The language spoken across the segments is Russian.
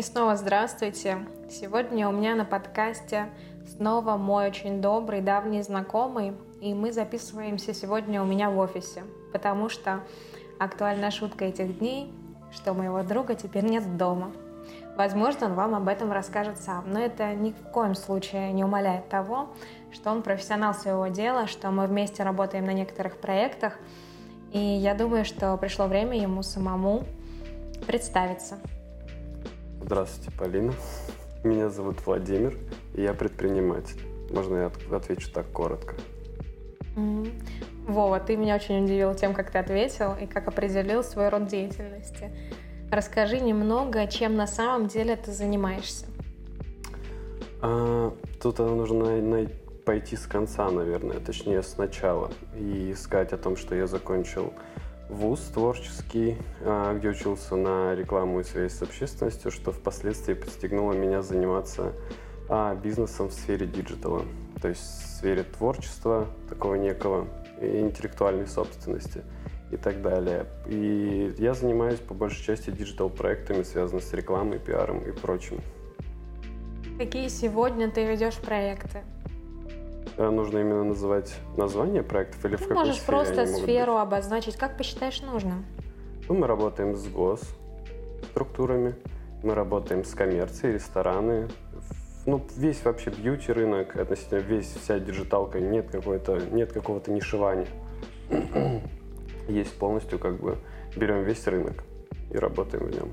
И снова здравствуйте. Сегодня у меня на подкасте снова мой очень добрый, давний знакомый. И мы записываемся сегодня у меня в офисе, потому что актуальная шутка этих дней, что моего друга теперь нет дома. Возможно, он вам об этом расскажет сам, но это ни в коем случае не умаляет того, что он профессионал своего дела, что мы вместе работаем на некоторых проектах, и я думаю, что пришло время ему самому представиться. Здравствуйте, Полина. Меня зовут Владимир, и я предприниматель. Можно я отвечу так коротко? Mm-hmm. Вова, ты меня очень удивил тем, как ты ответил и как определил свой род деятельности. Расскажи немного, чем на самом деле ты занимаешься. А, тут нужно найти пойти с конца, наверное, точнее сначала, и искать о том, что я закончил вуз творческий, а, где учился на рекламу и связь с общественностью, что впоследствии подстегнуло меня заниматься а, бизнесом в сфере диджитала, то есть в сфере творчества такого некого интеллектуальной собственности и так далее. И я занимаюсь по большей части диджитал-проектами, связанными с рекламой, пиаром и прочим. Какие сегодня ты ведешь проекты? Э, нужно именно называть название проектов или в какой Можешь сфере просто сферу быть? обозначить, как посчитаешь нужно. Ну, мы работаем с гос структурами, мы работаем с коммерцией, рестораны, ну, весь вообще бьюти рынок, относительно весь, вся диджиталка, нет какой-то, нет какого-то нишевания. Есть полностью как бы, берем весь рынок и работаем в нем.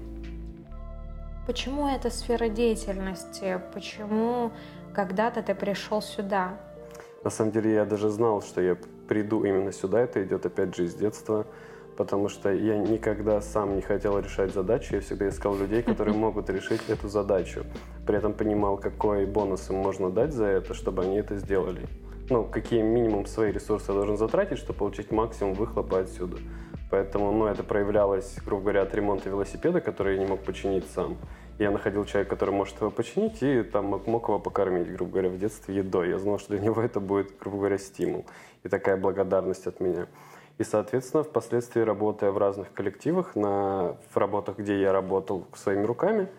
Почему эта сфера деятельности? Почему когда-то ты пришел сюда? На самом деле я даже знал, что я приду именно сюда. Это идет опять же из детства, потому что я никогда сам не хотел решать задачу. Я всегда искал людей, которые могут решить эту задачу. При этом понимал, какой бонус им можно дать за это, чтобы они это сделали. Ну, какие минимум свои ресурсы я должен затратить, чтобы получить максимум выхлопа отсюда. Поэтому, ну, это проявлялось, грубо говоря, от ремонта велосипеда, который я не мог починить сам я находил человека, который может его починить, и там мог, его покормить, грубо говоря, в детстве едой. Я знал, что для него это будет, грубо говоря, стимул и такая благодарность от меня. И, соответственно, впоследствии, работая в разных коллективах, на, в работах, где я работал своими руками,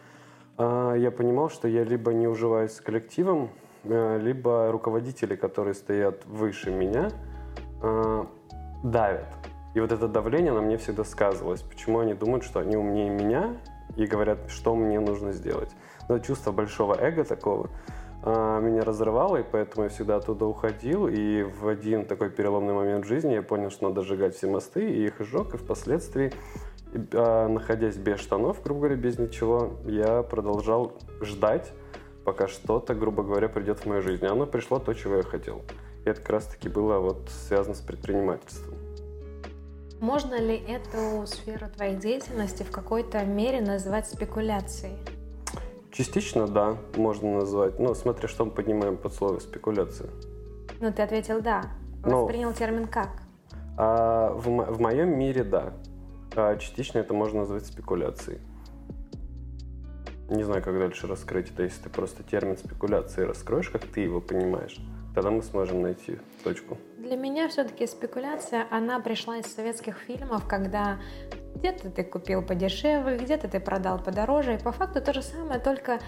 а, я понимал, что я либо не уживаюсь с коллективом, а, либо руководители, которые стоят выше меня, а, давят. И вот это давление на мне всегда сказывалось. Почему они думают, что они умнее меня, и говорят, что мне нужно сделать. Но чувство большого эго такого а, меня разрывало, и поэтому я всегда оттуда уходил. И в один такой переломный момент в жизни я понял, что надо сжигать все мосты, и их сжег, и впоследствии, а, находясь без штанов, грубо говоря, без ничего, я продолжал ждать, пока что-то, грубо говоря, придет в мою жизнь. И оно пришло то, чего я хотел. И это как раз-таки было вот связано с предпринимательством. Можно ли эту сферу твоей деятельности в какой-то мере назвать спекуляцией? Частично, да, можно назвать. Но смотря что мы поднимаем под слово спекуляция. Ну, ты ответил «да». Но, Воспринял термин как? А, в, в моем мире, да. А, частично это можно назвать спекуляцией. Не знаю, как дальше раскрыть это, если ты просто термин спекуляции раскроешь, как ты его понимаешь. Тогда мы сможем найти точку. Для меня все-таки спекуляция, она пришла из советских фильмов, когда где-то ты купил подешевле, где-то ты продал подороже. И по факту то же самое, только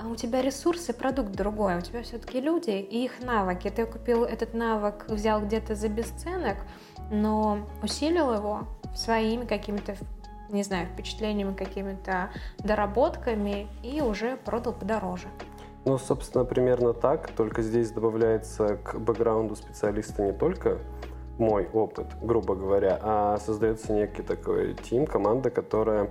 а, у тебя ресурсы, продукт другой. У тебя все-таки люди и их навыки. Ты купил этот навык, взял где-то за бесценок, но усилил его своими какими-то не знаю, впечатлениями, какими-то доработками и уже продал подороже. Ну, собственно, примерно так, только здесь добавляется к бэкграунду специалиста не только мой опыт, грубо говоря, а создается некий такой тим, команда, которая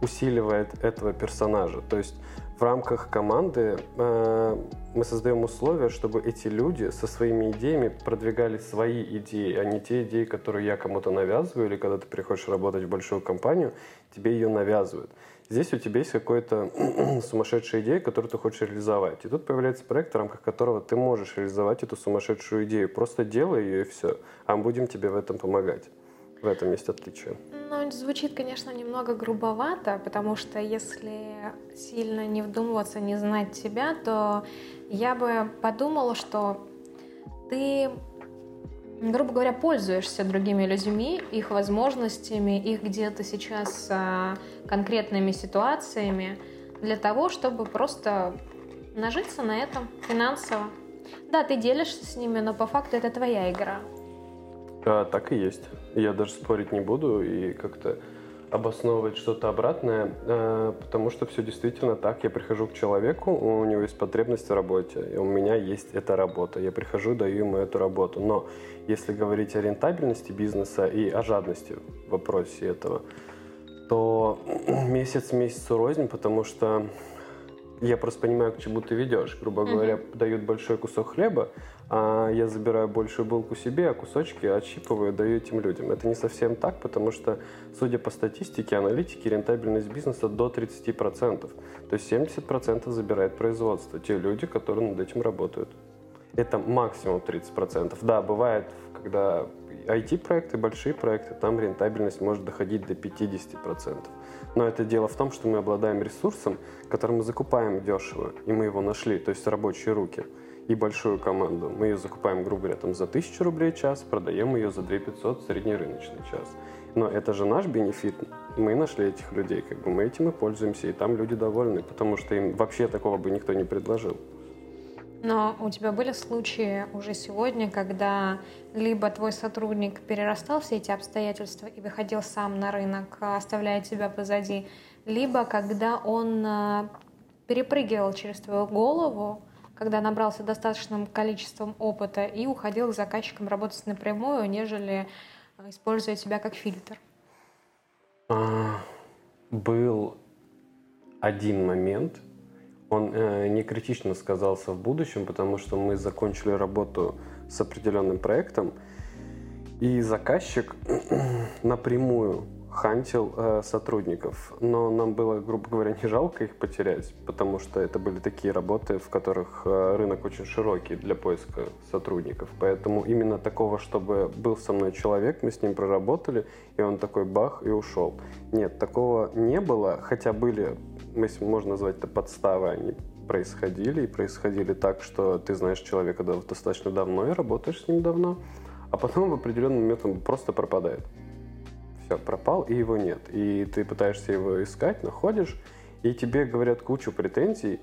усиливает этого персонажа. То есть в рамках команды э, мы создаем условия, чтобы эти люди со своими идеями продвигали свои идеи, а не те идеи, которые я кому-то навязываю, или когда ты приходишь работать в большую компанию, тебе ее навязывают. Здесь у тебя есть какая-то сумасшедшая идея, которую ты хочешь реализовать. И тут появляется проект, в рамках которого ты можешь реализовать эту сумасшедшую идею. Просто делай ее и все. А мы будем тебе в этом помогать. В этом есть отличие. Ну, звучит, конечно, немного грубовато, потому что если сильно не вдумываться, не знать тебя, то я бы подумала, что ты грубо говоря, пользуешься другими людьми, их возможностями, их где-то сейчас а, конкретными ситуациями, для того, чтобы просто нажиться на этом финансово. Да, ты делишься с ними, но по факту это твоя игра. А, так и есть. Я даже спорить не буду и как-то обосновывать что-то обратное, э, потому что все действительно так. Я прихожу к человеку, у него есть потребность в работе, и у меня есть эта работа. Я прихожу, даю ему эту работу. Но если говорить о рентабельности бизнеса и о жадности в вопросе этого, то месяц месяцу рознь, потому что я просто понимаю, к чему ты ведешь. Грубо говоря, mm-hmm. дают большой кусок хлеба, а я забираю большую булку себе, а кусочки отщипываю, даю этим людям. Это не совсем так, потому что, судя по статистике, аналитики, рентабельность бизнеса до 30%. То есть 70% забирает производство, те люди, которые над этим работают. Это максимум 30%. Да, бывает, когда IT-проекты, большие проекты, там рентабельность может доходить до 50%. Но это дело в том, что мы обладаем ресурсом, который мы закупаем дешево, и мы его нашли, то есть рабочие руки и большую команду. Мы ее закупаем, грубо говоря, там, за 1000 рублей час, продаем ее за 2500 среднерыночный час. Но это же наш бенефит. Мы нашли этих людей, как бы мы этим и пользуемся, и там люди довольны, потому что им вообще такого бы никто не предложил. Но у тебя были случаи уже сегодня, когда либо твой сотрудник перерастал все эти обстоятельства и выходил сам на рынок, оставляя тебя позади, либо когда он э, перепрыгивал через твою голову, когда набрался достаточным количеством опыта и уходил к заказчикам работать напрямую, нежели э, используя тебя как фильтр? А, был один момент, он э, не критично сказался в будущем, потому что мы закончили работу с определенным проектом, и заказчик напрямую хантил э, сотрудников. Но нам было, грубо говоря, не жалко их потерять, потому что это были такие работы, в которых э, рынок очень широкий для поиска сотрудников. Поэтому именно такого, чтобы был со мной человек, мы с ним проработали, и он такой бах и ушел. Нет, такого не было, хотя были если можно назвать это подставы, они происходили, и происходили так, что ты знаешь человека достаточно давно и работаешь с ним давно, а потом в определенный момент он просто пропадает. Все, пропал, и его нет. И ты пытаешься его искать, находишь, и тебе говорят кучу претензий,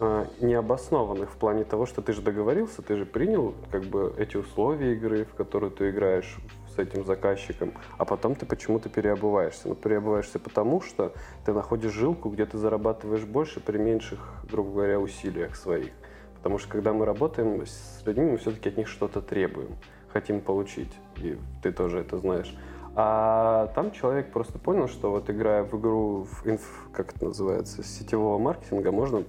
э, необоснованных в плане того, что ты же договорился, ты же принял как бы эти условия игры, в которую ты играешь с этим заказчиком, а потом ты почему-то переобуваешься. Ну, переобуваешься потому, что ты находишь жилку, где ты зарабатываешь больше при меньших, грубо говоря, усилиях своих. Потому что когда мы работаем с людьми, мы все-таки от них что-то требуем, хотим получить. И ты тоже это знаешь. А там человек просто понял, что вот играя в игру, в инф, как это называется, сетевого маркетинга, можно,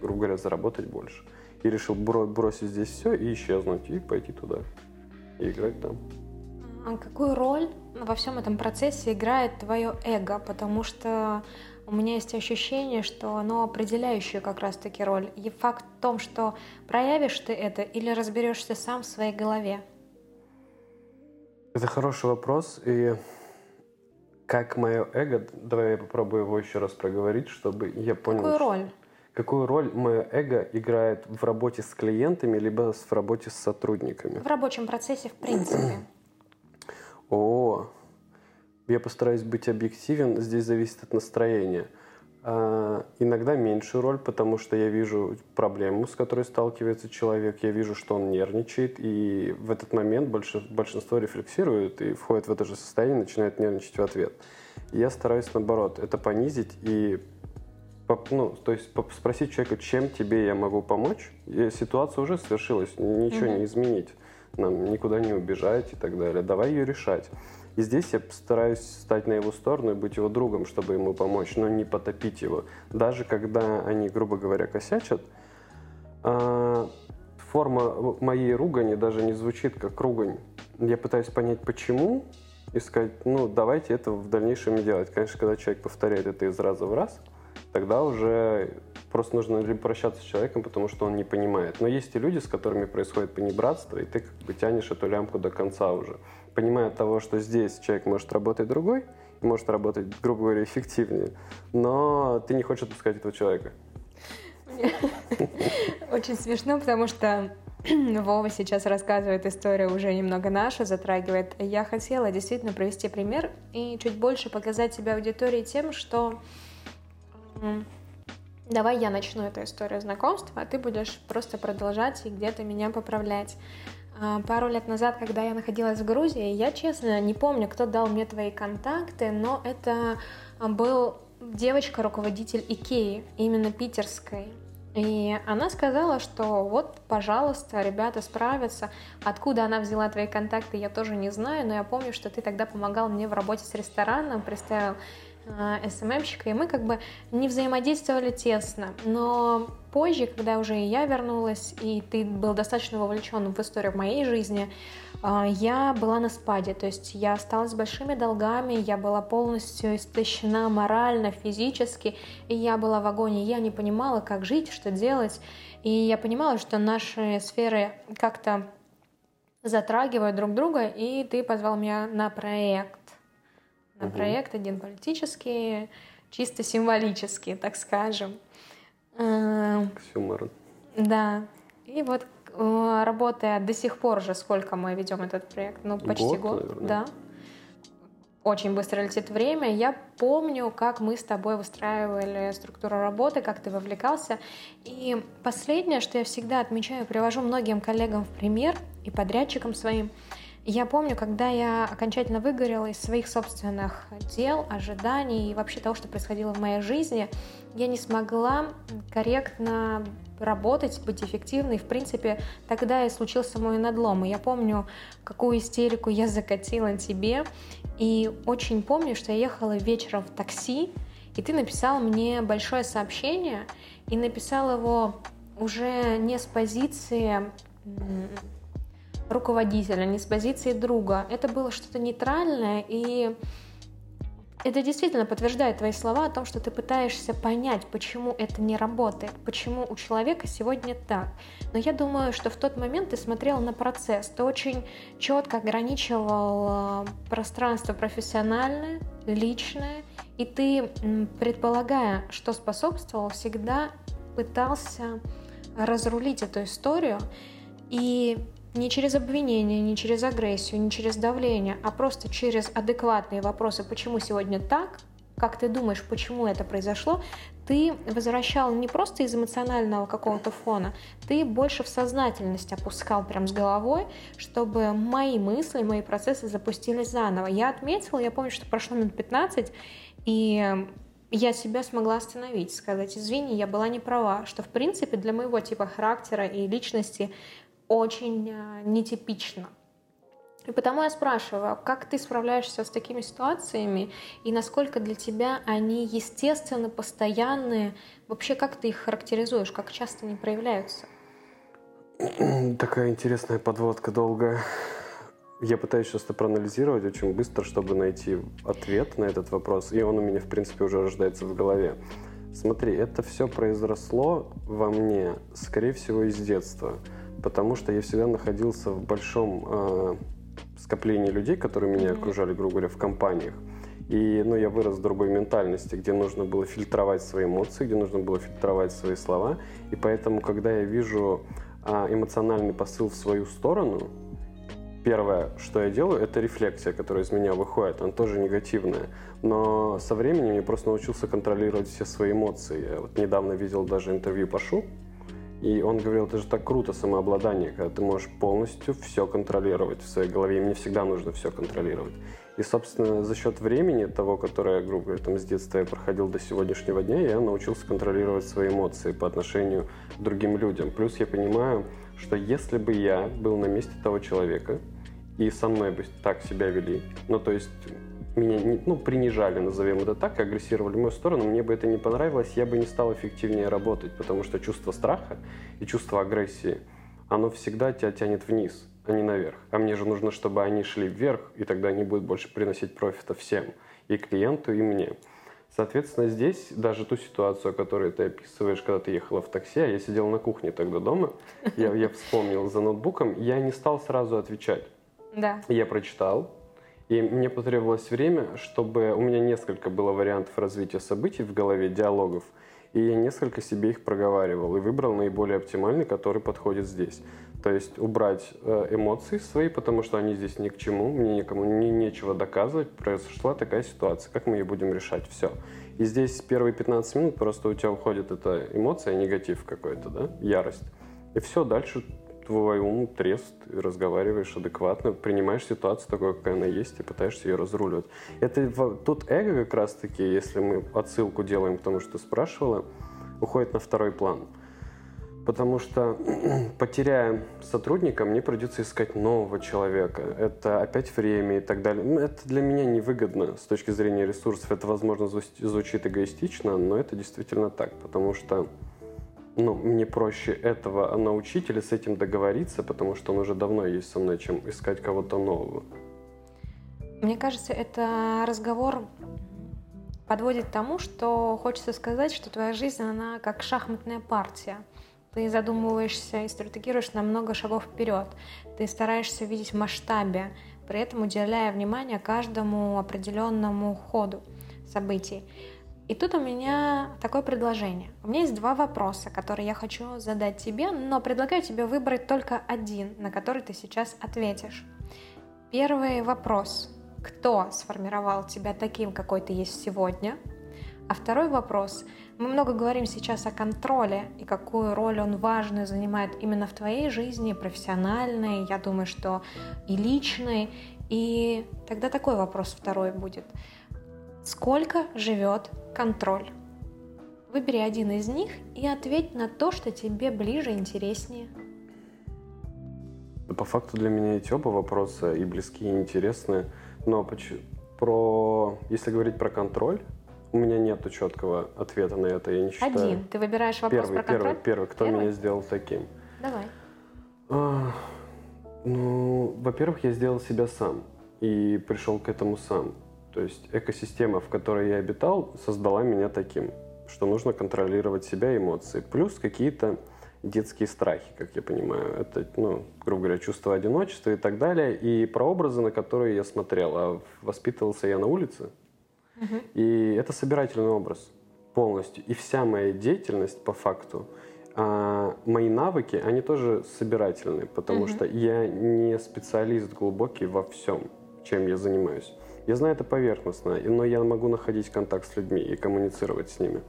грубо говоря, заработать больше. И решил бросить здесь все и исчезнуть, и пойти туда. И играть там. А какую роль во всем этом процессе играет твое эго? Потому что у меня есть ощущение, что оно определяющее как раз-таки роль. И факт в том, что проявишь ты это или разберешься сам в своей голове. Это хороший вопрос. И как мое эго, давай я попробую его еще раз проговорить, чтобы я понял. Какую роль? Какую роль мое эго играет в работе с клиентами, либо в работе с сотрудниками? В рабочем процессе в принципе. О, я постараюсь быть объективен, здесь зависит от настроения. А, иногда меньшую роль, потому что я вижу проблему, с которой сталкивается человек, я вижу, что он нервничает, и в этот момент большинство рефлексирует и входит в это же состояние, начинает нервничать в ответ. Я стараюсь, наоборот, это понизить и ну, то есть спросить человека, чем тебе я могу помочь. Ситуация уже свершилась, ничего mm-hmm. не изменить нам никуда не убежать и так далее. Давай ее решать. И здесь я стараюсь стать на его сторону и быть его другом, чтобы ему помочь, но не потопить его. Даже когда они, грубо говоря, косячат, а, форма моей ругани даже не звучит как ругань. Я пытаюсь понять, почему, и сказать, ну, давайте это в дальнейшем делать. Конечно, когда человек повторяет это из раза в раз, тогда уже Просто нужно либо прощаться с человеком, потому что он не понимает. Но есть и люди, с которыми происходит понебратство, и ты как бы тянешь эту лямку до конца уже. Понимая того, что здесь человек может работать другой, может работать, грубо говоря, эффективнее, но ты не хочешь отпускать этого человека. Очень смешно, потому что Вова сейчас рассказывает историю уже немного наша, затрагивает. Я хотела действительно провести пример и чуть больше показать себя аудитории тем, что Давай я начну эту историю знакомства, а ты будешь просто продолжать и где-то меня поправлять. А, пару лет назад, когда я находилась в Грузии, я, честно, не помню, кто дал мне твои контакты, но это был девочка-руководитель Икеи, именно питерской. И она сказала, что вот, пожалуйста, ребята справятся. Откуда она взяла твои контакты, я тоже не знаю, но я помню, что ты тогда помогал мне в работе с рестораном, представил СММщика, и мы как бы не взаимодействовали тесно. Но позже, когда уже и я вернулась, и ты был достаточно вовлечен в историю моей жизни, а, я была на спаде, то есть я осталась с большими долгами, я была полностью истощена морально, физически, и я была в агонии, я не понимала, как жить, что делать, и я понимала, что наши сферы как-то затрагивают друг друга, и ты позвал меня на проект. Угу. проект один политический, чисто символический, так скажем. С юмором. Да. И вот Э, работая до сих пор же, сколько мы ведем этот проект? Ну, почти год, год наверное. да. Очень быстро летит время. Я помню, как мы с тобой выстраивали структуру работы, как ты вовлекался. И последнее, что я всегда отмечаю, привожу многим коллегам в пример и подрядчикам своим. Я помню, когда я окончательно выгорела из своих собственных дел, ожиданий и вообще того, что происходило в моей жизни, я не смогла корректно работать, быть эффективной. В принципе, тогда и случился мой надлом. И я помню, какую истерику я закатила тебе. И очень помню, что я ехала вечером в такси, и ты написал мне большое сообщение, и написал его уже не с позиции руководителя, не с позиции друга. Это было что-то нейтральное, и это действительно подтверждает твои слова о том, что ты пытаешься понять, почему это не работает, почему у человека сегодня так. Но я думаю, что в тот момент ты смотрел на процесс, ты очень четко ограничивал э, пространство профессиональное, личное, и ты, предполагая, что способствовал, всегда пытался разрулить эту историю и не через обвинение, не через агрессию, не через давление, а просто через адекватные вопросы, почему сегодня так, как ты думаешь, почему это произошло, ты возвращал не просто из эмоционального какого-то фона, ты больше в сознательность опускал прям с головой, чтобы мои мысли, мои процессы запустились заново. Я отметила, я помню, что прошло минут 15, и я себя смогла остановить, сказать, извини, я была не права, что в принципе для моего типа характера и личности очень э, нетипично. И потому я спрашиваю, как ты справляешься с такими ситуациями и насколько для тебя они естественно, постоянные, вообще как ты их характеризуешь, как часто они проявляются? Такая интересная подводка долгая. Я пытаюсь сейчас это проанализировать очень быстро, чтобы найти ответ на этот вопрос, и он у меня, в принципе, уже рождается в голове. Смотри, это все произросло во мне, скорее всего, из детства потому что я всегда находился в большом э, скоплении людей, которые меня окружали, грубо говоря, в компаниях. И ну, я вырос в другой ментальности, где нужно было фильтровать свои эмоции, где нужно было фильтровать свои слова. И поэтому, когда я вижу а, эмоциональный посыл в свою сторону, первое, что я делаю, это рефлексия, которая из меня выходит. Она тоже негативная. Но со временем я просто научился контролировать все свои эмоции. Я вот недавно видел даже интервью Пашу, и он говорил, это же так круто, самообладание, когда ты можешь полностью все контролировать в своей голове. И мне всегда нужно все контролировать. И, собственно, за счет времени того, которое, грубо говоря, там, с детства я проходил до сегодняшнего дня, я научился контролировать свои эмоции по отношению к другим людям. Плюс я понимаю, что если бы я был на месте того человека, и со мной бы так себя вели, ну, то есть меня ну, принижали, назовем это так, агрессировали в мою сторону, мне бы это не понравилось, я бы не стал эффективнее работать, потому что чувство страха и чувство агрессии, оно всегда тебя тянет вниз, а не наверх. А мне же нужно, чтобы они шли вверх, и тогда они будут больше приносить профита всем, и клиенту, и мне. Соответственно, здесь даже ту ситуацию, которую ты описываешь, когда ты ехала в такси, а я сидел на кухне тогда дома, я, я вспомнил за ноутбуком, я не стал сразу отвечать. Да. Я прочитал, и мне потребовалось время, чтобы... У меня несколько было вариантов развития событий в голове, диалогов, и я несколько себе их проговаривал и выбрал наиболее оптимальный, который подходит здесь. То есть убрать э, эмоции свои, потому что они здесь ни к чему, мне никому не, нечего доказывать, произошла такая ситуация, как мы ее будем решать, все. И здесь первые 15 минут просто у тебя уходит эта эмоция, негатив какой-то, да, ярость. И все, дальше твой ум трест, разговариваешь адекватно, принимаешь ситуацию такой, какая она есть, и пытаешься ее разруливать. Это тут эго как раз-таки, если мы отсылку делаем к тому, что спрашивала, уходит на второй план. Потому что, потеряя сотрудника, мне придется искать нового человека. Это опять время и так далее. Ну, это для меня невыгодно с точки зрения ресурсов. Это, возможно, звучит эгоистично, но это действительно так. Потому что ну, мне проще этого научить или с этим договориться, потому что он уже давно есть со мной, чем искать кого-то нового. Мне кажется, это разговор подводит к тому, что хочется сказать, что твоя жизнь, она как шахматная партия. Ты задумываешься и стратегируешь на много шагов вперед. Ты стараешься видеть в масштабе, при этом уделяя внимание каждому определенному ходу событий. И тут у меня такое предложение. У меня есть два вопроса, которые я хочу задать тебе, но предлагаю тебе выбрать только один, на который ты сейчас ответишь. Первый вопрос. Кто сформировал тебя таким, какой ты есть сегодня? А второй вопрос. Мы много говорим сейчас о контроле и какую роль он важную занимает именно в твоей жизни, профессиональной, я думаю, что и личной. И тогда такой вопрос второй будет. Сколько живет контроль? Выбери один из них и ответь на то, что тебе ближе, интереснее. По факту для меня эти оба вопроса и близкие, и интересные. Но про, если говорить про контроль, у меня нет четкого ответа на это, я не считаю. Один. Ты выбираешь вопрос первый, про контроль? Первый, первый. Кто первый? меня сделал таким? Давай. А, ну, во-первых, я сделал себя сам и пришел к этому сам. То есть экосистема, в которой я обитал, создала меня таким, что нужно контролировать себя и эмоции. Плюс какие-то детские страхи, как я понимаю. Это, ну, грубо говоря, чувство одиночества и так далее. И про образы, на которые я смотрел. А воспитывался я на улице. Угу. И это собирательный образ полностью. И вся моя деятельность по факту, а, мои навыки, они тоже собирательные, потому угу. что я не специалист глубокий во всем, чем я занимаюсь. Я знаю это поверхностно, но я могу находить контакт с людьми и коммуницировать с ними.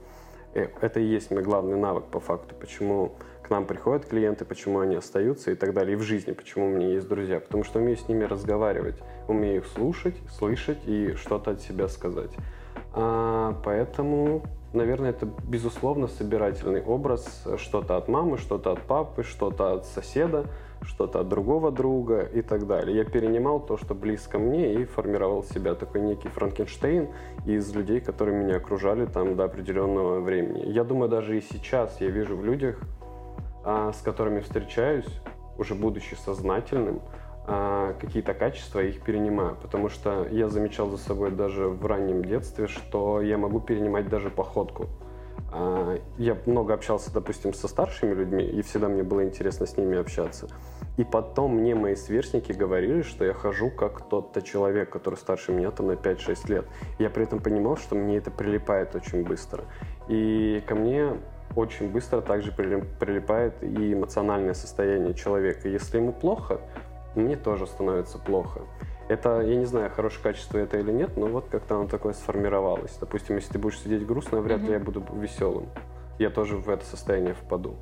Э, это и есть мой главный навык по факту, почему к нам приходят клиенты, почему они остаются и так далее, и в жизни, почему у меня есть друзья, потому что умею с ними разговаривать, умею их слушать, слышать и что-то от себя сказать. А, поэтому, наверное, это безусловно собирательный образ, что-то от мамы, что-то от папы, что-то от соседа, что-то от другого друга и так далее. Я перенимал то, что близко мне, и формировал себя такой некий Франкенштейн из людей, которые меня окружали там до определенного времени. Я думаю, даже и сейчас я вижу в людях, а, с которыми встречаюсь, уже будучи сознательным, а, какие-то качества, я их перенимаю. Потому что я замечал за собой даже в раннем детстве, что я могу перенимать даже походку. А, я много общался, допустим, со старшими людьми, и всегда мне было интересно с ними общаться. И потом мне мои сверстники говорили, что я хожу как тот-то человек, который старше меня там на 5-6 лет. Я при этом понимал, что мне это прилипает очень быстро. И ко мне очень быстро также прилипает и эмоциональное состояние человека. Если ему плохо, мне тоже становится плохо. Это, я не знаю, хорошее качество это или нет, но вот как-то оно такое сформировалось. Допустим, если ты будешь сидеть грустно, вряд ли mm-hmm. я буду веселым. Я тоже в это состояние впаду.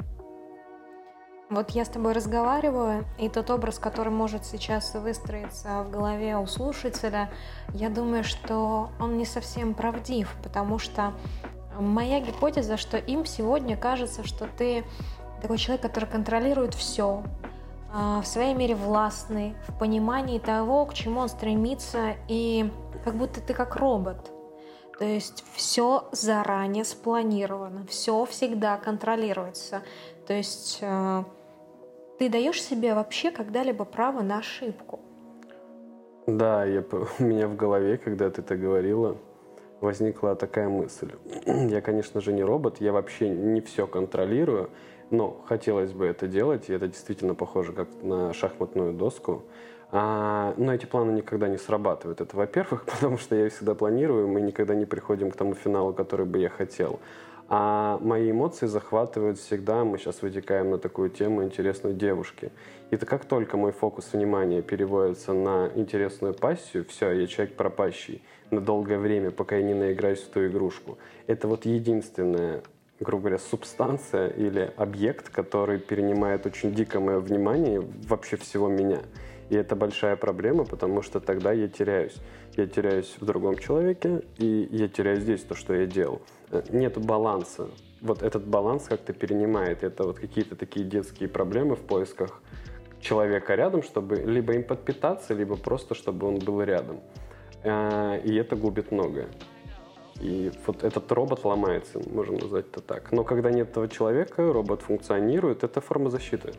Вот я с тобой разговариваю, и тот образ, который может сейчас выстроиться в голове у слушателя, я думаю, что он не совсем правдив, потому что моя гипотеза, что им сегодня кажется, что ты такой человек, который контролирует все, в своей мере властный, в понимании того, к чему он стремится, и как будто ты как робот. То есть все заранее спланировано, все всегда контролируется. То есть э, ты даешь себе вообще когда-либо право на ошибку. Да, я, у меня в голове, когда ты это говорила, возникла такая мысль. Я, конечно же, не робот, я вообще не все контролирую, но хотелось бы это делать, и это действительно похоже как на шахматную доску. А, но эти планы никогда не срабатывают. Это, во-первых, потому что я всегда планирую, мы никогда не приходим к тому финалу, который бы я хотел. А мои эмоции захватывают всегда, мы сейчас вытекаем на такую тему интересной девушки. И это как только мой фокус внимания переводится на интересную пассию, все, я человек пропащий на долгое время, пока я не наиграюсь в ту игрушку. Это вот единственная, грубо говоря, субстанция или объект, который перенимает очень дико мое внимание вообще всего меня. И это большая проблема, потому что тогда я теряюсь. Я теряюсь в другом человеке, и я теряю здесь то, что я делал. Э, нет баланса. Вот этот баланс как-то перенимает. Это вот какие-то такие детские проблемы в поисках человека рядом, чтобы либо им подпитаться, либо просто, чтобы он был рядом. Э, и это губит многое. И вот этот робот ломается, можем назвать это так. Но когда нет этого человека, робот функционирует, это форма защиты.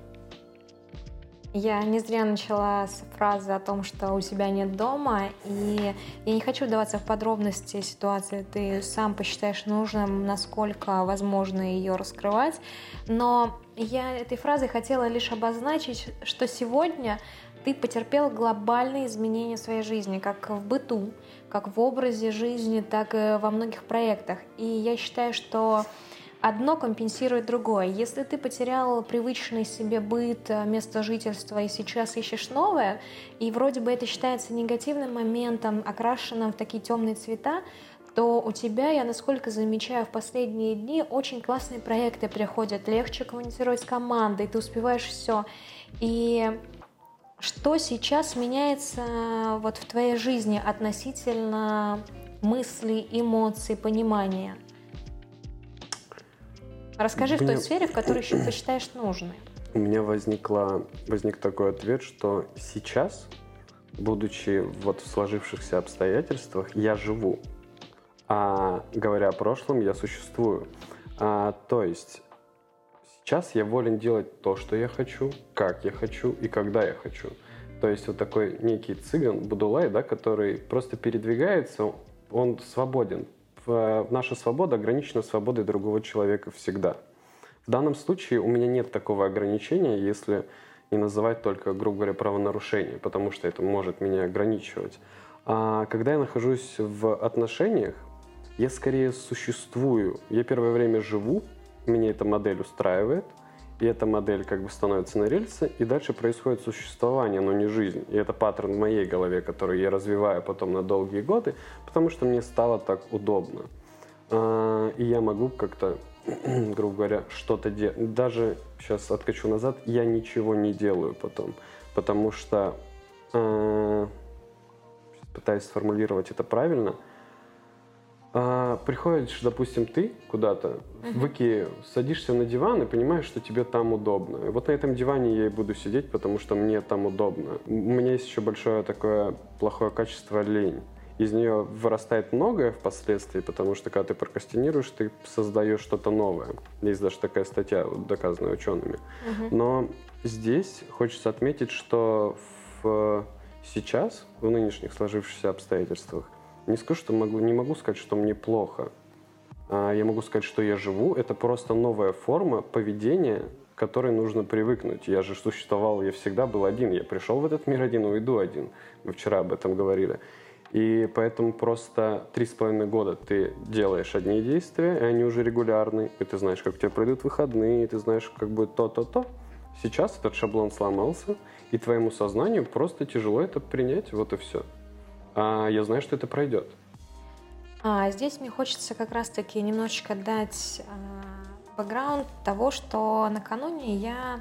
Я не зря начала с фразы о том, что у тебя нет дома, и я не хочу вдаваться в подробности ситуации, ты сам посчитаешь нужным, насколько возможно ее раскрывать, но я этой фразой хотела лишь обозначить, что сегодня ты потерпел глобальные изменения в своей жизни, как в быту, как в образе жизни, так и во многих проектах. И я считаю, что одно компенсирует другое. Если ты потерял привычный себе быт, э, место жительства и сейчас ищешь новое, и вроде бы это считается негативным моментом, окрашенным в такие темные цвета, то у тебя, я насколько замечаю, в последние дни очень классные проекты приходят, легче коммуницировать с командой, ты успеваешь все. И что сейчас меняется э, вот в твоей жизни относительно мыслей, эмоций, понимания? Расскажи меня... в той сфере, в которой еще ты считаешь нужной. У меня возникла, возник такой ответ, что сейчас, будучи вот в сложившихся обстоятельствах, я живу. А говоря о прошлом, я существую. А, то есть сейчас я волен делать то, что я хочу, как я хочу и когда я хочу. То есть вот такой некий цыган, будулай, да, который просто передвигается, он свободен наша свобода ограничена свободой другого человека всегда. В данном случае у меня нет такого ограничения, если не называть только, грубо говоря, правонарушение, потому что это может меня ограничивать. А когда я нахожусь в отношениях, я скорее существую. Я первое время живу, меня эта модель устраивает – и эта модель как бы становится на рельсы, и дальше происходит существование, но не жизнь. И это паттерн в моей голове, который я развиваю потом на долгие годы, потому что мне стало так удобно. А, и я могу как-то, грубо говоря, что-то делать. Даже сейчас откачу назад, я ничего не делаю потом, потому что а, пытаюсь сформулировать это правильно – а, приходишь, допустим, ты куда-то uh-huh. в Икею, садишься на диван и понимаешь, что тебе там удобно. И вот на этом диване я и буду сидеть, потому что мне там удобно. У меня есть еще большое такое плохое качество лень. Из нее вырастает многое впоследствии, потому что когда ты прокрастинируешь, ты создаешь что-то новое. Есть даже такая статья, доказанная учеными. Uh-huh. Но здесь хочется отметить, что в сейчас, в нынешних сложившихся обстоятельствах, не скажу, что могу, не могу сказать, что мне плохо. А, я могу сказать, что я живу. Это просто новая форма поведения, к которой нужно привыкнуть. Я же существовал, я всегда был один. Я пришел в этот мир один, уйду один. Мы вчера об этом говорили. И поэтому просто три с половиной года ты делаешь одни действия, и они уже регулярны, и ты знаешь, как у тебя пройдут выходные, и ты знаешь, как будет то-то-то. Сейчас этот шаблон сломался, и твоему сознанию просто тяжело это принять, вот и все а я знаю, что это пройдет. А здесь мне хочется как раз-таки немножечко дать а, бэкграунд того, что накануне я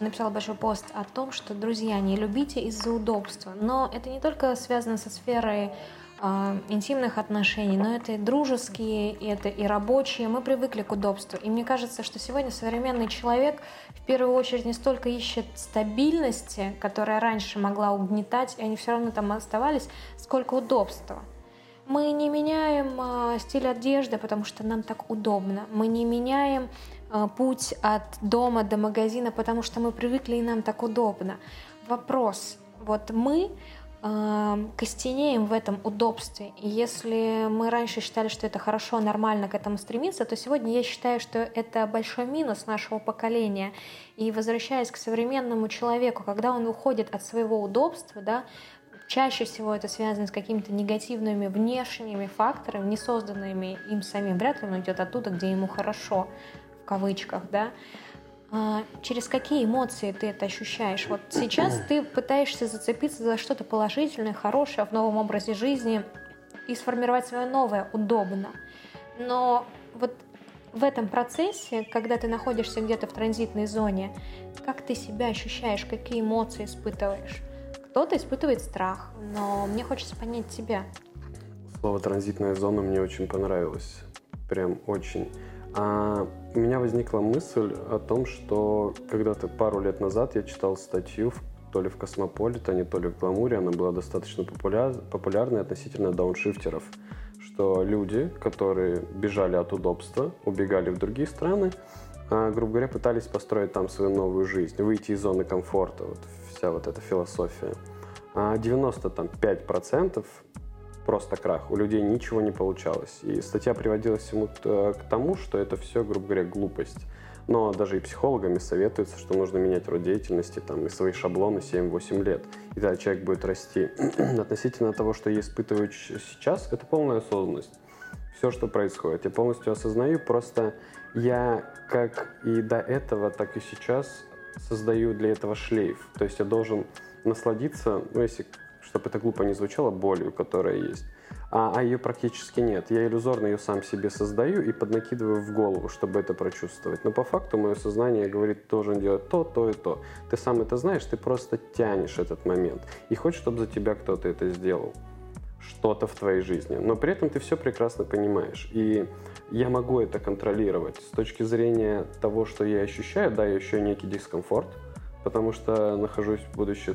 написала большой пост о том, что, друзья, не любите из-за удобства. Но это не только связано со сферой э, интимных отношений, но это и дружеские, и это и рабочие. Мы привыкли к удобству. И мне кажется, что сегодня современный человек в первую очередь не столько ищет стабильности, которая раньше могла угнетать, и они все равно там оставались, сколько удобства. Мы не меняем э, стиль одежды, потому что нам так удобно. Мы не меняем э, путь от дома до магазина, потому что мы привыкли и нам так удобно. Вопрос. Вот мы костенеем в этом удобстве. И если мы раньше считали, что это хорошо, нормально к этому стремиться, то сегодня я считаю, что это большой минус нашего поколения. И возвращаясь к современному человеку, когда он уходит от своего удобства, да, чаще всего это связано с какими-то негативными внешними факторами, не созданными им самим. Вряд ли он идет оттуда, где ему хорошо, в кавычках, да. А, через какие эмоции ты это ощущаешь? Вот сейчас ты пытаешься зацепиться за что-то положительное, хорошее в новом образе жизни и сформировать свое новое удобно. Но вот в этом процессе, когда ты находишься где-то в транзитной зоне, как ты себя ощущаешь, какие эмоции испытываешь? Кто-то испытывает страх, но мне хочется понять тебя. Слово «транзитная зона» мне очень понравилось. Прям очень. А у меня возникла мысль о том, что когда-то пару лет назад я читал статью то ли в Космополитане, то ли в Гламуре, она была достаточно популяр, популярной относительно дауншифтеров, что люди, которые бежали от удобства, убегали в другие страны, а, грубо говоря, пытались построить там свою новую жизнь, выйти из зоны комфорта, вот вся вот эта философия. А 95% просто крах. У людей ничего не получалось. И статья приводилась всему к тому, что это все, грубо говоря, глупость. Но даже и психологами советуется, что нужно менять род деятельности там, и свои шаблоны 7-8 лет. И тогда человек будет расти. Относительно того, что я испытываю сейчас, это полная осознанность. Все, что происходит, я полностью осознаю. Просто я, как и до этого, так и сейчас, создаю для этого шлейф. То есть я должен насладиться, ну, если чтобы это глупо не звучало, болью, которая есть. А, а ее практически нет. Я иллюзорно ее сам себе создаю и поднакидываю в голову, чтобы это прочувствовать. Но по факту мое сознание говорит, должен делать то, то и то. Ты сам это знаешь, ты просто тянешь этот момент. И хочешь, чтобы за тебя кто-то это сделал. Что-то в твоей жизни. Но при этом ты все прекрасно понимаешь. И я могу это контролировать. С точки зрения того, что я ощущаю, да, я ощущаю некий дискомфорт – потому что нахожусь, будучи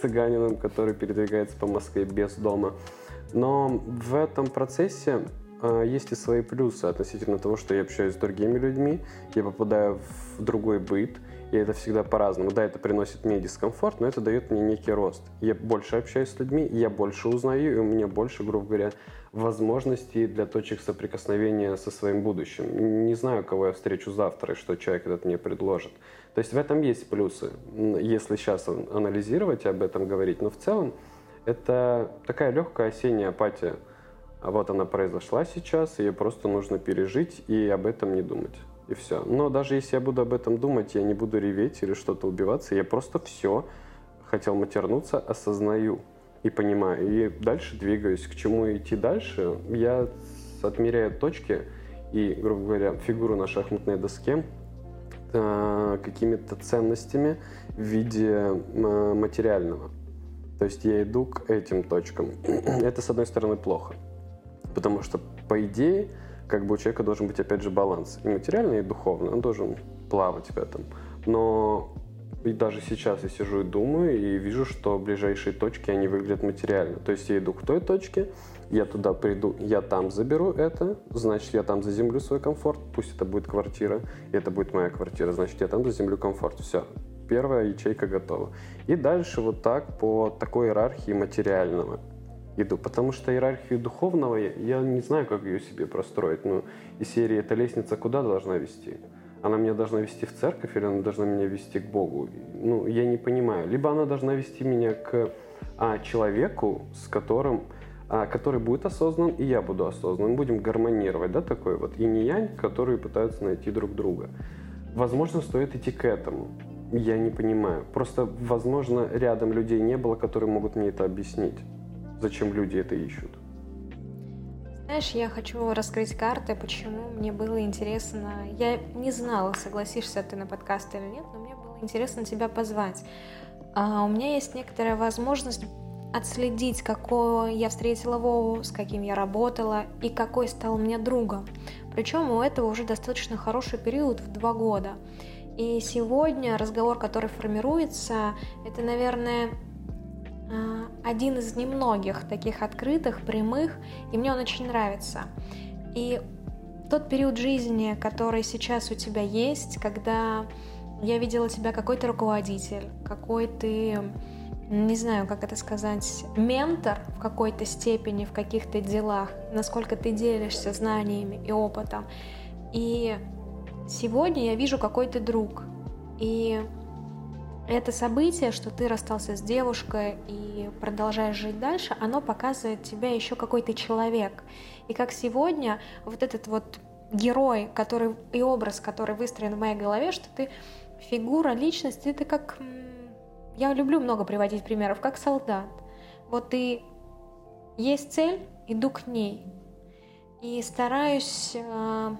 цыганином, который передвигается по Москве без дома. Но в этом процессе э, есть и свои плюсы относительно того, что я общаюсь с другими людьми, я попадаю в другой быт, и это всегда по-разному. Да, это приносит мне дискомфорт, но это дает мне некий рост. Я больше общаюсь с людьми, я больше узнаю, и у меня больше, грубо говоря, возможностей для точек соприкосновения со своим будущим. Не знаю, кого я встречу завтра и что человек этот мне предложит. То есть в этом есть плюсы, если сейчас анализировать и об этом говорить. Но в целом это такая легкая осенняя апатия. А вот она произошла сейчас, ее просто нужно пережить и об этом не думать. И все. Но даже если я буду об этом думать, я не буду реветь или что-то убиваться, я просто все хотел матернуться, осознаю и понимаю. И дальше двигаюсь. К чему идти дальше? Я отмеряю точки и, грубо говоря, фигуру на шахматной доске Э, какими-то ценностями в виде э, материального. То есть я иду к этим точкам. Это, с одной стороны, плохо. Потому что, по идее, как бы у человека должен быть, опять же, баланс. И материальный, и духовный. Он должен плавать в этом. Но и даже сейчас я сижу и думаю, и вижу, что ближайшие точки, они выглядят материально. То есть я иду к той точке, я туда приду, я там заберу это, значит, я там заземлю свой комфорт, пусть это будет квартира, и это будет моя квартира, значит, я там заземлю комфорт. Все, первая ячейка готова. И дальше вот так по такой иерархии материального иду, потому что иерархию духовного я, я не знаю, как ее себе простроить. Ну, из серии «Эта лестница куда должна вести?» Она меня должна вести в церковь или она должна меня вести к Богу? Ну, я не понимаю. Либо она должна вести меня к а, человеку, с которым, а, который будет осознан, и я буду осознан. Мы будем гармонировать, да, такой вот инь-янь, которые пытаются найти друг друга. Возможно, стоит идти к этому. Я не понимаю. Просто, возможно, рядом людей не было, которые могут мне это объяснить. Зачем люди это ищут? Знаешь, я хочу раскрыть карты, почему мне было интересно. Я не знала, согласишься ты на подкаст или нет, но мне было интересно тебя позвать. А у меня есть некоторая возможность отследить, какой я встретила Вову, с каким я работала и какой стал мне другом. Причем у этого уже достаточно хороший период в два года. И сегодня разговор, который формируется, это, наверное, один из немногих таких открытых, прямых, и мне он очень нравится. И тот период жизни, который сейчас у тебя есть, когда я видела тебя какой то руководитель, какой ты, не знаю, как это сказать, ментор в какой-то степени, в каких-то делах, насколько ты делишься знаниями и опытом. И сегодня я вижу какой то друг. И это событие, что ты расстался с девушкой и продолжаешь жить дальше, оно показывает тебя еще какой то человек. И как сегодня вот этот вот герой, который и образ, который выстроен в моей голове, что ты фигура, личность, это как... Я люблю много приводить примеров, как солдат. Вот ты есть цель, иду к ней. И стараюсь э,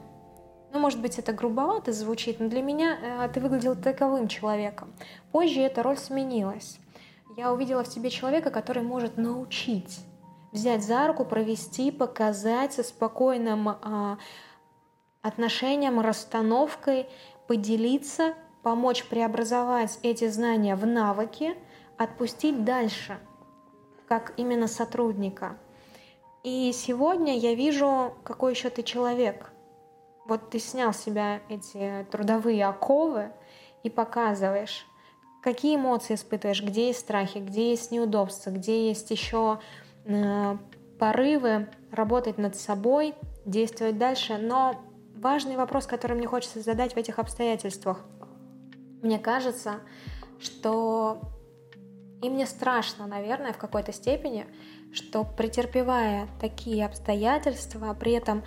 ну, может быть, это грубовато звучит, но для меня э, ты выглядел таковым человеком. Позже эта роль сменилась. Я увидела в тебе человека, который может научить, взять за руку, провести, показать со спокойным э, отношением, расстановкой, поделиться, помочь преобразовать эти знания в навыки, отпустить дальше, как именно сотрудника. И сегодня я вижу, какой еще ты человек – вот ты снял с себя эти трудовые оковы и показываешь, какие эмоции испытываешь, где есть страхи, где есть неудобства, где есть еще э, порывы работать над собой, действовать дальше. Но важный вопрос, который мне хочется задать в этих обстоятельствах. Мне кажется, что и мне страшно, наверное, в какой-то степени, что претерпевая такие обстоятельства, при этом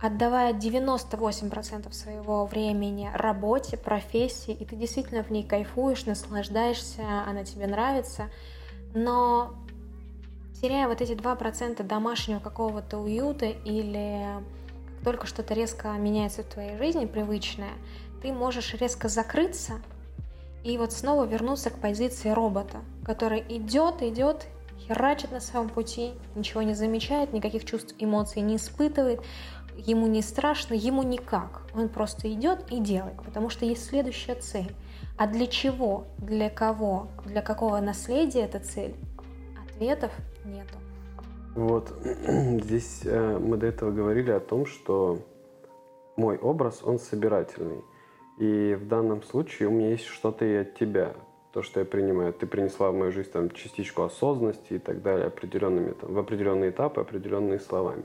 отдавая 98% своего времени работе, профессии, и ты действительно в ней кайфуешь, наслаждаешься, она тебе нравится, но теряя вот эти 2% домашнего какого-то уюта или как только что-то резко меняется в твоей жизни, привычное, ты можешь резко закрыться и вот снова вернуться к позиции робота, который идет, идет, херачит на своем пути, ничего не замечает, никаких чувств, эмоций не испытывает, ему не страшно, ему никак. Он просто идет и делает, потому что есть следующая цель. А для чего, для кого, для какого наследия эта цель? Ответов нету. Вот здесь э, мы до этого говорили о том, что мой образ, он собирательный. И в данном случае у меня есть что-то и от тебя. То, что я принимаю. Ты принесла в мою жизнь там, частичку осознанности и так далее, определенными, там, в определенные этапы, определенные словами.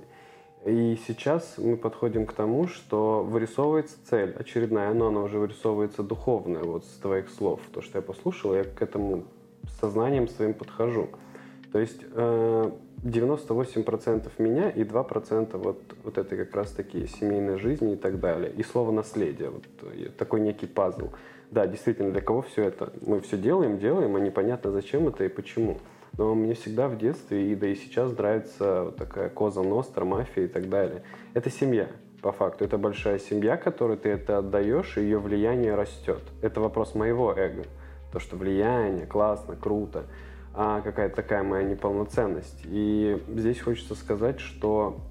И сейчас мы подходим к тому, что вырисовывается цель очередная, но она уже вырисовывается духовная, вот с твоих слов. То, что я послушал, я к этому сознанием своим подхожу. То есть 98% э, меня и 2% вот, вот этой как раз таки семейной жизни и так далее. И слово наследие, вот такой некий пазл. Да, действительно, для кого все это? Мы все делаем, делаем, а непонятно зачем это и почему. Но мне всегда в детстве, и да и сейчас нравится вот такая коза ностра, мафия и так далее. Это семья, по факту. Это большая семья, которой ты это отдаешь, и ее влияние растет. Это вопрос моего эго. То, что влияние, классно, круто, а какая-то такая моя неполноценность. И здесь хочется сказать, что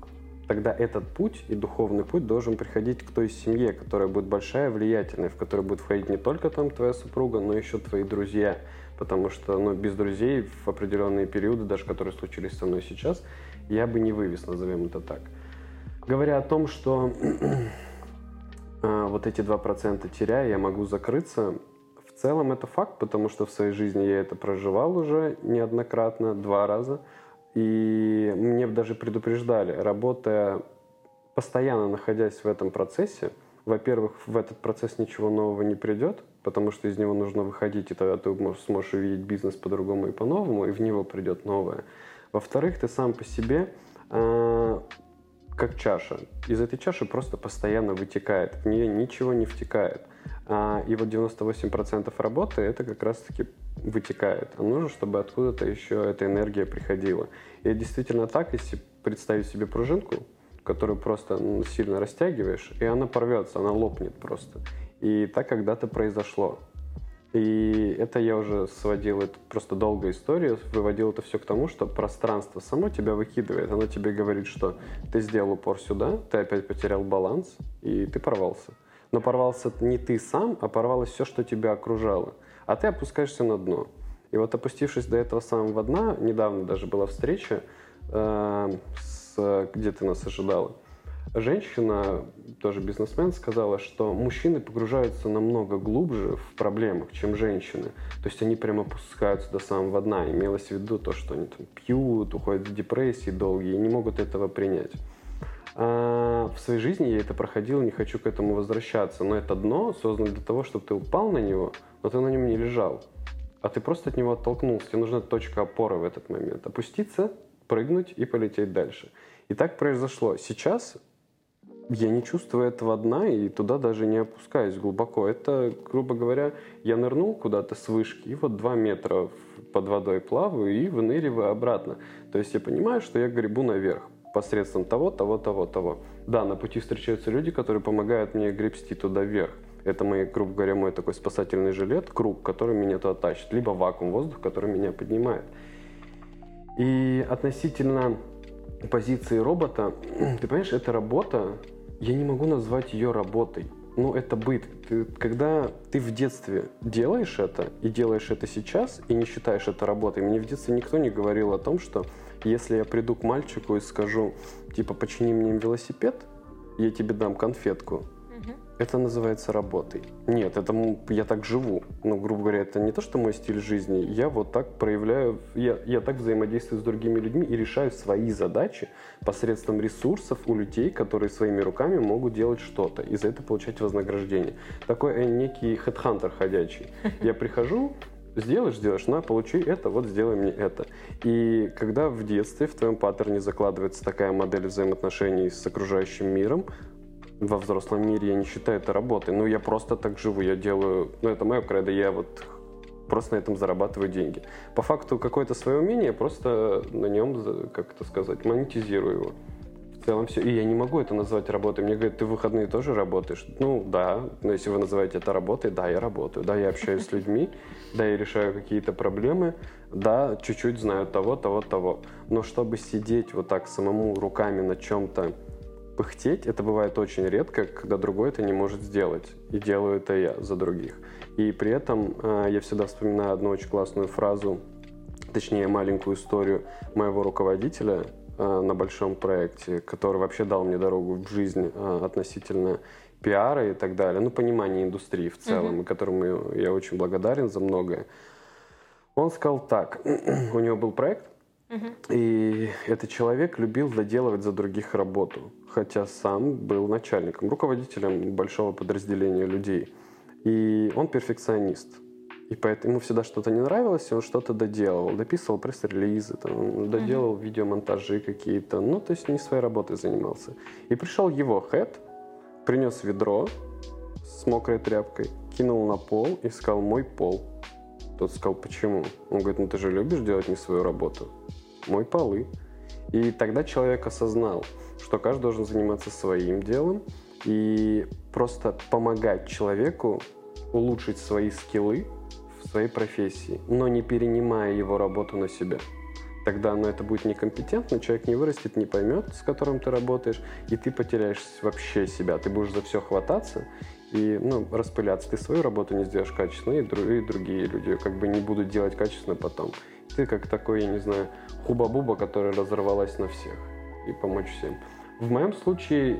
тогда этот путь и духовный путь должен приходить к той семье, которая будет большая, влиятельная, в которой будет входить не только там твоя супруга, но еще твои друзья – потому что ну, без друзей в определенные периоды, даже которые случились со мной сейчас, я бы не вывез, назовем это так. Говоря о том, что э, вот эти 2% теряя, я могу закрыться, в целом это факт, потому что в своей жизни я это проживал уже неоднократно, два раза. И мне даже предупреждали, работая, постоянно находясь в этом процессе, во-первых, в этот процесс ничего нового не придет, потому что из него нужно выходить, и тогда ты сможешь увидеть бизнес по-другому и по-новому, и в него придет новое. Во-вторых, ты сам по себе э, как чаша. Из этой чаши просто постоянно вытекает, в нее ничего не втекает. А, и вот 98% работы это как раз-таки вытекает. А нужно, чтобы откуда-то еще эта энергия приходила. И действительно так, если представить себе пружинку, которую просто ну, сильно растягиваешь, и она порвется, она лопнет просто. И так когда-то произошло. И это я уже сводил, это просто долгая история, выводил это все к тому, что пространство само тебя выкидывает. Оно тебе говорит, что ты сделал упор сюда, ты опять потерял баланс, и ты порвался. Но порвался не ты сам, а порвалось все, что тебя окружало. А ты опускаешься на дно. И вот опустившись до этого самого дна, недавно даже была встреча, э, с, где ты нас ожидала, женщина, тоже бизнесмен, сказала, что мужчины погружаются намного глубже в проблемах, чем женщины. То есть они прямо опускаются до самого дна. Имелось в виду то, что они там пьют, уходят в депрессии долгие и не могут этого принять. А в своей жизни я это проходил, не хочу к этому возвращаться. Но это дно создано для того, чтобы ты упал на него, но ты на нем не лежал. а ты просто от него оттолкнулся. Тебе нужна точка опоры в этот момент. Опуститься, прыгнуть и полететь дальше. И так произошло. Сейчас я не чувствую этого дна и туда даже не опускаюсь глубоко. Это, грубо говоря, я нырнул куда-то с вышки, и вот два метра под водой плаваю и выныриваю обратно. То есть я понимаю, что я гребу наверх посредством того, того, того, того. Да, на пути встречаются люди, которые помогают мне гребсти туда вверх. Это, мой, грубо говоря, мой такой спасательный жилет, круг, который меня туда тащит, либо вакуум, воздух, который меня поднимает. И относительно позиции робота, ты понимаешь, эта работа, я не могу назвать ее работой. Ну, это быт. Ты, когда ты в детстве делаешь это, и делаешь это сейчас, и не считаешь это работой, мне в детстве никто не говорил о том, что если я приду к мальчику и скажу, типа, почини мне велосипед, я тебе дам конфетку, это называется работой. Нет, это я так живу. Ну, грубо говоря, это не то, что мой стиль жизни. Я вот так проявляю, я, я так взаимодействую с другими людьми и решаю свои задачи посредством ресурсов у людей, которые своими руками могут делать что-то и за это получать вознаграждение. Такой э, некий хедхантер ходячий. Я прихожу, сделаешь, сделаешь, на, получи это, вот сделай мне это. И когда в детстве в твоем паттерне закладывается такая модель взаимоотношений с окружающим миром, во взрослом мире я не считаю это работой. Ну, я просто так живу, я делаю... Ну, это мое кредо, я вот просто на этом зарабатываю деньги. По факту, какое-то свое умение, я просто на нем, как это сказать, монетизирую его. В целом все. И я не могу это назвать работой. Мне говорят, ты в выходные тоже работаешь? Ну, да. Но если вы называете это работой, да, я работаю. Да, я общаюсь с людьми. Да, я решаю какие-то проблемы. Да, чуть-чуть знаю того, того, того. Но чтобы сидеть вот так самому руками на чем-то, пыхтеть, это бывает очень редко, когда другой это не может сделать. И делаю это я за других. И при этом э, я всегда вспоминаю одну очень классную фразу, точнее маленькую историю моего руководителя э, на большом проекте, который вообще дал мне дорогу в жизнь э, относительно пиара и так далее, ну, понимание индустрии в целом, mm-hmm. и которому я очень благодарен за многое. Он сказал так, у него был проект, и этот человек любил доделывать за других работу, хотя сам был начальником, руководителем большого подразделения людей. И он перфекционист. И поэтому ему всегда что-то не нравилось, и он что-то доделывал. Дописывал пресс-релизы, там, доделал mm-hmm. видеомонтажи какие-то. Ну, то есть не своей работой занимался. И пришел его хэт, принес ведро с мокрой тряпкой, кинул на пол и сказал «мой пол». Тот сказал «почему?» Он говорит «ну ты же любишь делать не свою работу» мой полы. И тогда человек осознал, что каждый должен заниматься своим делом и просто помогать человеку улучшить свои скиллы в своей профессии, но не перенимая его работу на себя. Тогда ну, это будет некомпетентно, человек не вырастет, не поймет, с которым ты работаешь, и ты потеряешь вообще себя. Ты будешь за все хвататься и ну, распыляться. Ты свою работу не сделаешь качественно, и, и другие люди как бы не будут делать качественно потом. Ты как такой, я не знаю, хуба-буба, которая разорвалась на всех и помочь всем. В моем случае,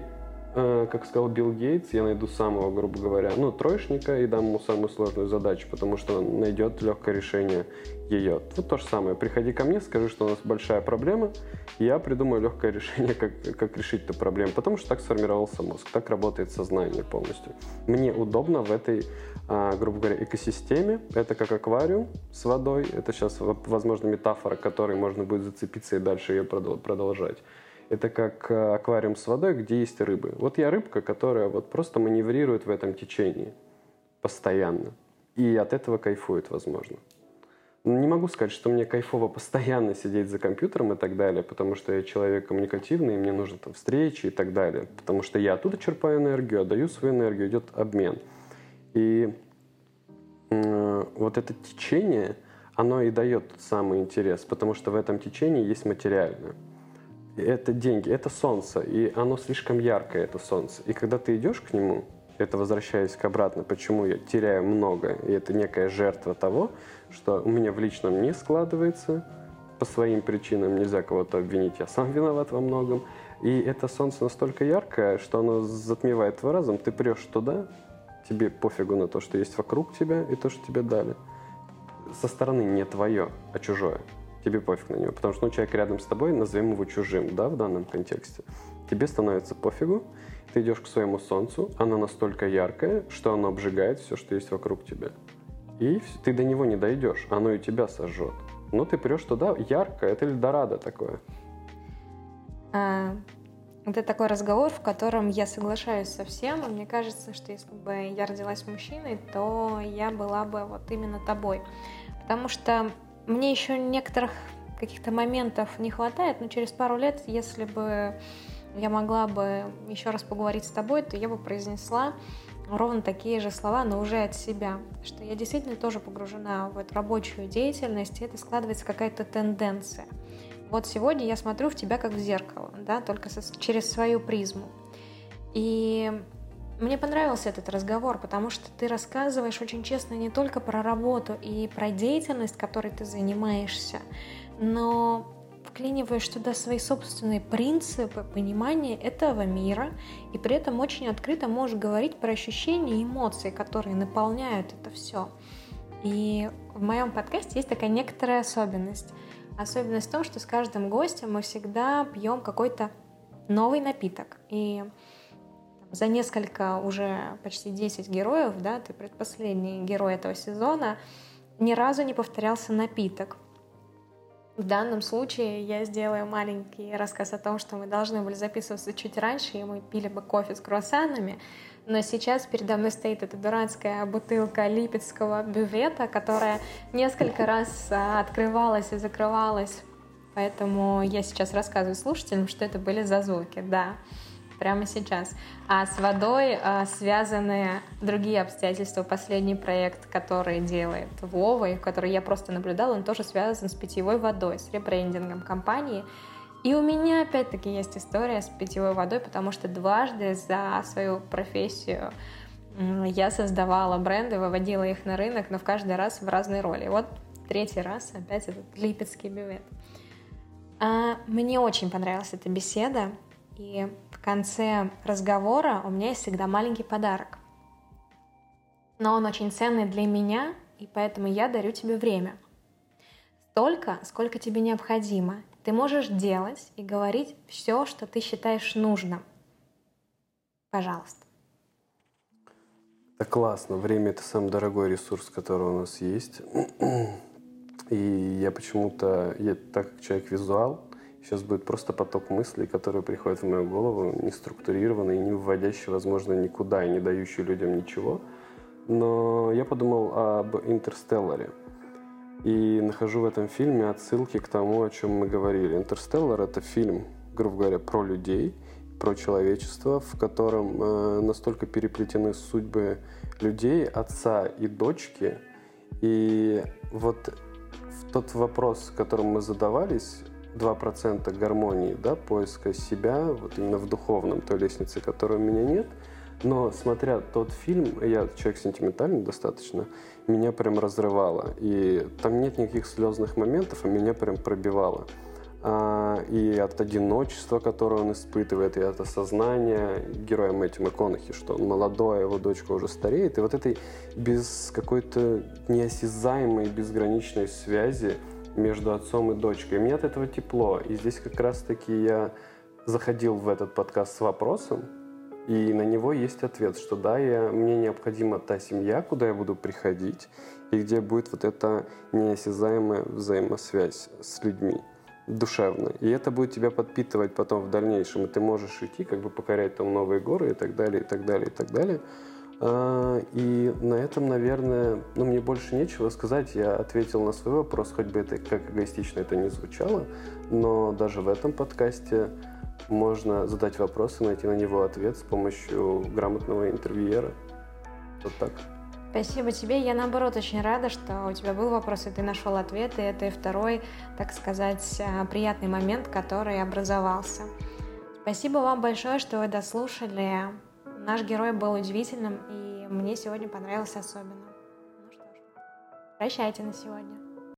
э, как сказал Билл Гейтс, я найду самого, грубо говоря, ну, троечника и дам ему самую сложную задачу, потому что он найдет легкое решение ее. Вот то же самое. Приходи ко мне, скажи, что у нас большая проблема, я придумаю легкое решение, как, как решить эту проблему, потому что так сформировался мозг, так работает сознание полностью. Мне удобно в этой грубо говоря, экосистеме. Это как аквариум с водой. Это сейчас, возможно, метафора, которой можно будет зацепиться и дальше ее продолжать. Это как а, аквариум с водой, где есть рыбы. Вот я рыбка, которая вот просто маневрирует в этом течении постоянно. И от этого кайфует, возможно. Не могу сказать, что мне кайфово постоянно сидеть за компьютером и так далее, потому что я человек коммуникативный, и мне нужны там встречи и так далее. Потому что я оттуда черпаю энергию, отдаю свою энергию, идет обмен. И э, вот это течение, оно и дает самый интерес, потому что в этом течении есть материальное. Это деньги, это солнце, и оно слишком яркое, это солнце. И когда ты идешь к нему, это возвращаясь к обратно, почему я теряю много, и это некая жертва того, что у меня в личном не складывается, по своим причинам нельзя кого-то обвинить, я сам виноват во многом. И это солнце настолько яркое, что оно затмевает твой разум, ты прешь туда, тебе пофигу на то, что есть вокруг тебя и то, что тебе дали. Со стороны не твое, а чужое. Тебе пофиг на него, потому что ну, человек рядом с тобой, назовем его чужим, да, в данном контексте. Тебе становится пофигу, ты идешь к своему солнцу, оно настолько яркое, что оно обжигает все, что есть вокруг тебя. и ты до него не дойдешь, оно и тебя сожжет. Но ты прешь туда ярко, это Эльдорадо такое. А, это такой разговор, в котором я соглашаюсь со всем, и мне кажется, что если бы я родилась мужчиной, то я была бы вот именно тобой. Потому что мне еще некоторых каких-то моментов не хватает, но через пару лет, если бы я могла бы еще раз поговорить с тобой, то я бы произнесла ровно такие же слова, но уже от себя, что я действительно тоже погружена в эту рабочую деятельность, и это складывается какая-то тенденция. Вот сегодня я смотрю в тебя как в зеркало, да, только со, через свою призму. И мне понравился этот разговор, потому что ты рассказываешь очень честно не только про работу и про деятельность, которой ты занимаешься, но вклиниваешь туда свои собственные принципы понимания этого мира, и при этом очень открыто можешь говорить про ощущения и эмоции, которые наполняют это все. И в моем подкасте есть такая некоторая особенность. Особенность в том, что с каждым гостем мы всегда пьем какой-то новый напиток. И за несколько уже почти 10 героев, да, ты предпоследний герой этого сезона, ни разу не повторялся напиток. В данном случае я сделаю маленький рассказ о том, что мы должны были записываться чуть раньше, и мы пили бы кофе с круассанами, но сейчас передо мной стоит эта дурацкая бутылка липецкого бювета, которая несколько раз а, открывалась и закрывалась. Поэтому я сейчас рассказываю слушателям, что это были за звуки, да прямо сейчас. А с водой а, связаны другие обстоятельства. Последний проект, который делает Вова, и который я просто наблюдала, он тоже связан с питьевой водой, с ребрендингом компании. И у меня опять-таки есть история с питьевой водой, потому что дважды за свою профессию я создавала бренды, выводила их на рынок, но в каждый раз в разной роли. Вот третий раз опять этот липецкий бювет. А, мне очень понравилась эта беседа. И в конце разговора у меня есть всегда маленький подарок. Но он очень ценный для меня, и поэтому я дарю тебе время. Столько, сколько тебе необходимо. Ты можешь делать и говорить все, что ты считаешь нужным. Пожалуйста. Это классно. Время — это самый дорогой ресурс, который у нас есть. И я почему-то, я так как человек-визуал, Сейчас будет просто поток мыслей, которые приходят в мою голову, не структурированный, не вводящий, возможно, никуда и не дающий людям ничего. Но я подумал об «Интерстелларе». И нахожу в этом фильме отсылки к тому, о чем мы говорили. «Интерстеллар» — это фильм, грубо говоря, про людей, про человечество, в котором э, настолько переплетены судьбы людей, отца и дочки. И вот в тот вопрос, которым мы задавались, 2% гармонии, да, поиска себя, вот именно в духовном, той лестнице, которой у меня нет. Но смотря тот фильм, я человек сентиментальный достаточно, меня прям разрывало. И там нет никаких слезных моментов, а меня прям пробивало. А, и от одиночества, которое он испытывает, и от осознания героя Мэтью МcCонахи, что он молодой, а его дочка уже стареет. И вот этой без какой-то неосязаемой, безграничной связи между отцом и дочкой. И мне от этого тепло. И здесь как раз-таки я заходил в этот подкаст с вопросом, и на него есть ответ, что да, я, мне необходима та семья, куда я буду приходить, и где будет вот эта неосязаемая взаимосвязь с людьми душевно. И это будет тебя подпитывать потом в дальнейшем, и ты можешь идти, как бы покорять там новые горы и так далее, и так далее, и так далее. А, и на этом, наверное, ну, мне больше нечего сказать. Я ответил на свой вопрос, хоть бы это как эгоистично это не звучало, но даже в этом подкасте можно задать вопрос и найти на него ответ с помощью грамотного интервьюера. Вот так. Спасибо тебе. Я, наоборот, очень рада, что у тебя был вопрос, и ты нашел ответ, и это и второй, так сказать, а, приятный момент, который образовался. Спасибо вам большое, что вы дослушали. Наш герой был удивительным, и мне сегодня понравился особенно. Ну что ж, прощайте на сегодня.